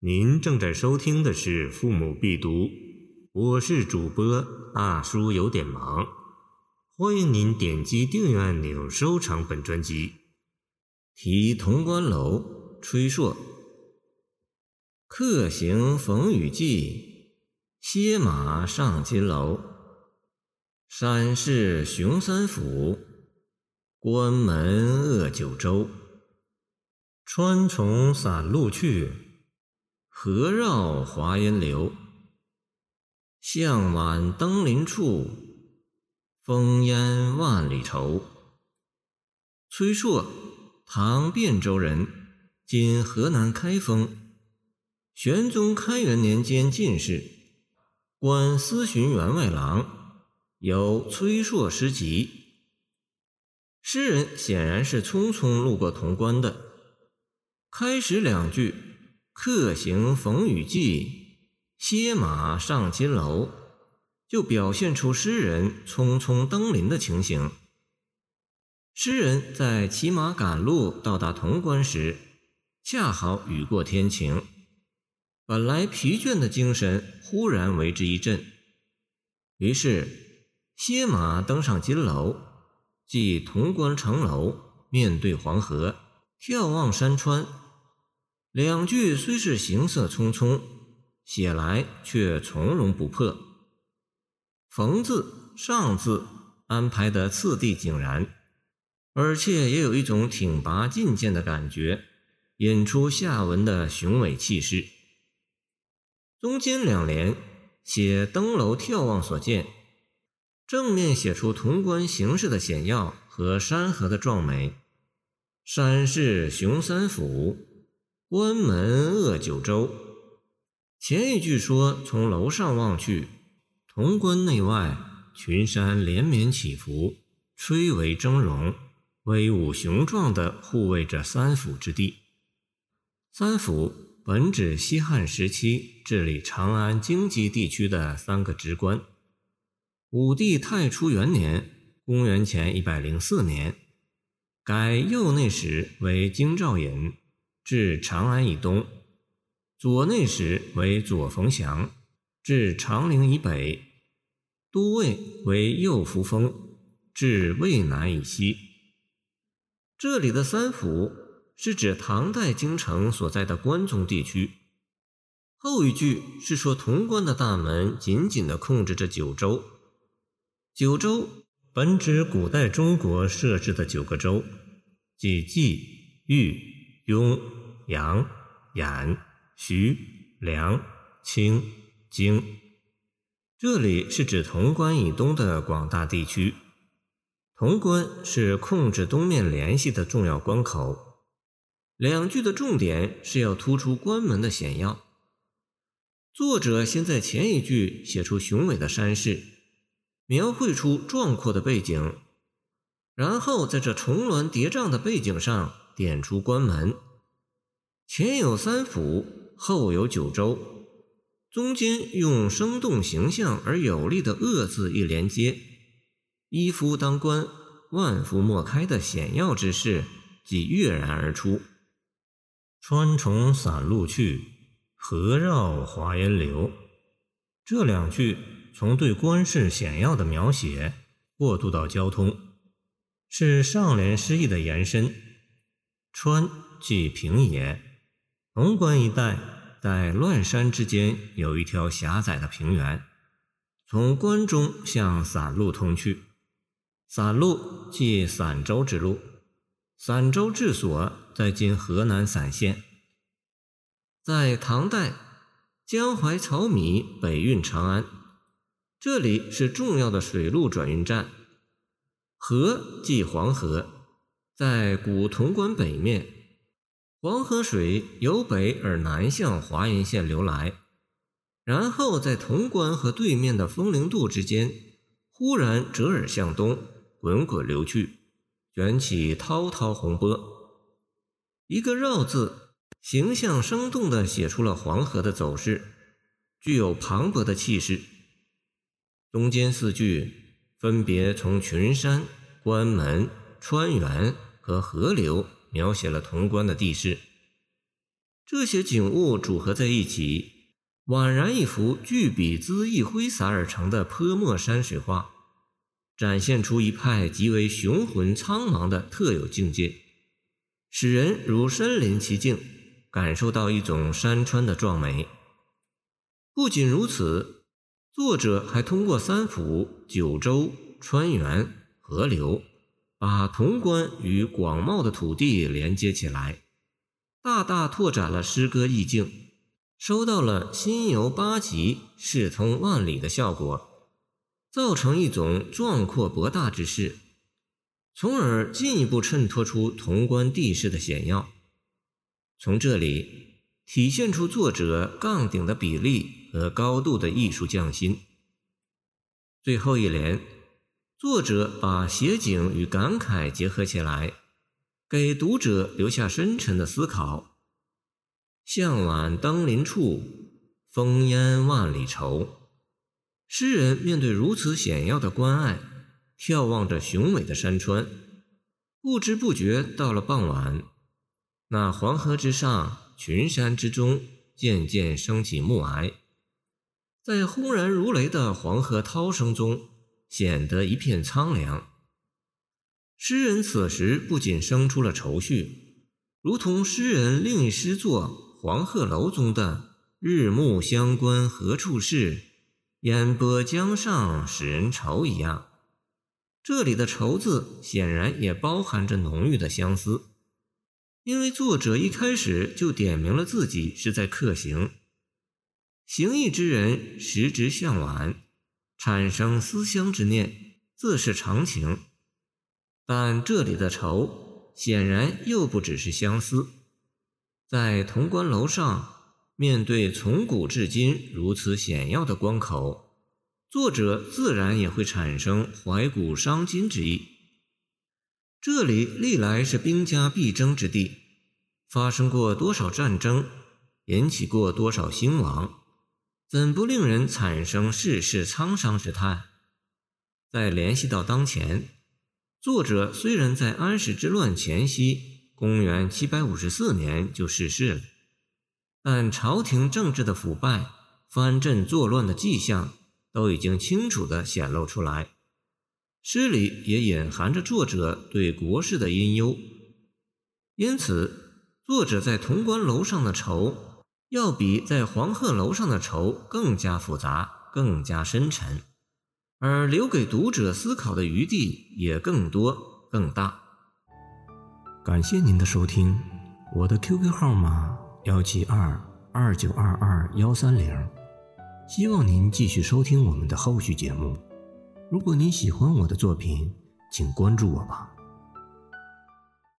您正在收听的是《父母必读》，我是主播大叔，有点忙。欢迎您点击订阅按钮，收藏本专辑。题潼关楼，崔硕。客行逢雨季，歇马上金楼。山势雄三府，关门扼九州。川从散路去。河绕华阴流，向晚登临处，烽烟万里愁。崔硕，唐汴州人，今河南开封。玄宗开元年间进士，官司巡员外郎，有《崔硕诗集》。诗人显然是匆匆路过潼关的。开始两句。客行逢雨季，歇马上金楼，就表现出诗人匆匆登临的情形。诗人在骑马赶路到达潼关时，恰好雨过天晴，本来疲倦的精神忽然为之一振，于是歇马登上金楼，即潼关城楼，面对黄河，眺望山川。两句虽是行色匆匆，写来却从容不迫。逢字、上字安排的次第井然，而且也有一种挺拔进谏的感觉，引出下文的雄伟气势。中间两联写登楼眺望所见，正面写出潼关形势的险要和山河的壮美。山势雄三府。关门扼九州。前一句说，从楼上望去，潼关内外群山连绵起伏，崔嵬峥嵘，威武雄壮地护卫着三府之地。三府本指西汉时期治理长安京畿地区的三个职官。武帝太初元年（公元前一百零四年），改右内史为京兆尹。至长安以东，左内史为左冯祥；至长陵以北，都尉为右扶风；至渭南以西。这里的三府是指唐代京城所在的关中地区。后一句是说潼关的大门紧紧地控制着九州。九州本指古代中国设置的九个州，即冀、豫。雍、阳、兖、徐、梁、青、荆，这里是指潼关以东的广大地区。潼关是控制东面联系的重要关口。两句的重点是要突出关门的险要。作者先在前一句写出雄伟的山势，描绘出壮阔的背景，然后在这重峦叠嶂的背景上。点出关门，前有三府，后有九州，中间用生动形象而有力的“恶”字一连接，一夫当关，万夫莫开的险要之势即跃然而出。川重散路去，河绕华阴流。这两句从对关事险要的描写过渡到交通，是上联诗意的延伸。川即平野，潼关一带在乱山之间有一条狭窄的平原，从关中向散路通去。散路即散州之路，散州治所在今河南散县。在唐代，江淮漕米北运长安，这里是重要的水路转运站。河即黄河。在古潼关北面，黄河水由北而南向华阴县流来，然后在潼关和对面的风陵渡之间，忽然折而向东，滚滚流去，卷起滔滔洪波。一个“绕”字，形象生动地写出了黄河的走势，具有磅礴的气势。中间四句分别从群山、关门、川原。和河流描写了潼关的地势。这些景物组合在一起，宛然一幅巨笔恣意挥洒而成的泼墨山水画，展现出一派极为雄浑苍茫的特有境界，使人如身临其境，感受到一种山川的壮美。不仅如此，作者还通过三府、九州、川源、河流，把潼关与广袤的土地连接起来。大大拓展了诗歌意境，收到了心游八极、视通万里的效果，造成一种壮阔博大之势，从而进一步衬托出潼关地势的险要。从这里体现出作者杠顶的比例和高度的艺术匠心。最后一联，作者把写景与感慨结合起来。给读者留下深沉的思考。向晚登临处，烽烟万里愁。诗人面对如此险要的关隘，眺望着雄伟的山川，不知不觉到了傍晚。那黄河之上，群山之中，渐渐升起暮霭，在轰然如雷的黄河涛声中，显得一片苍凉。诗人此时不仅生出了愁绪，如同诗人另一诗作《黄鹤楼》中的“日暮乡关何处是，烟波江上使人愁”一样。这里的“愁”字显然也包含着浓郁的相思，因为作者一开始就点明了自己是在客行，行役之人时值向晚，产生思乡之念，自是常情。但这里的愁，显然又不只是相思。在潼关楼上，面对从古至今如此险要的关口，作者自然也会产生怀古伤今之意。这里历来是兵家必争之地，发生过多少战争，引起过多少兴亡，怎不令人产生世事沧桑之叹？再联系到当前。作者虽然在安史之乱前夕，公元七百五十四年就逝世了，但朝廷政治的腐败、藩镇作乱的迹象都已经清楚地显露出来。诗里也隐含着作者对国事的阴忧，因此，作者在潼关楼上的愁，要比在黄鹤楼上的愁更加复杂、更加深沉。而留给读者思考的余地也更多更大。感谢您的收听，我的 QQ 号码幺七二二九二二幺三零，希望您继续收听我们的后续节目。如果您喜欢我的作品，请关注我吧。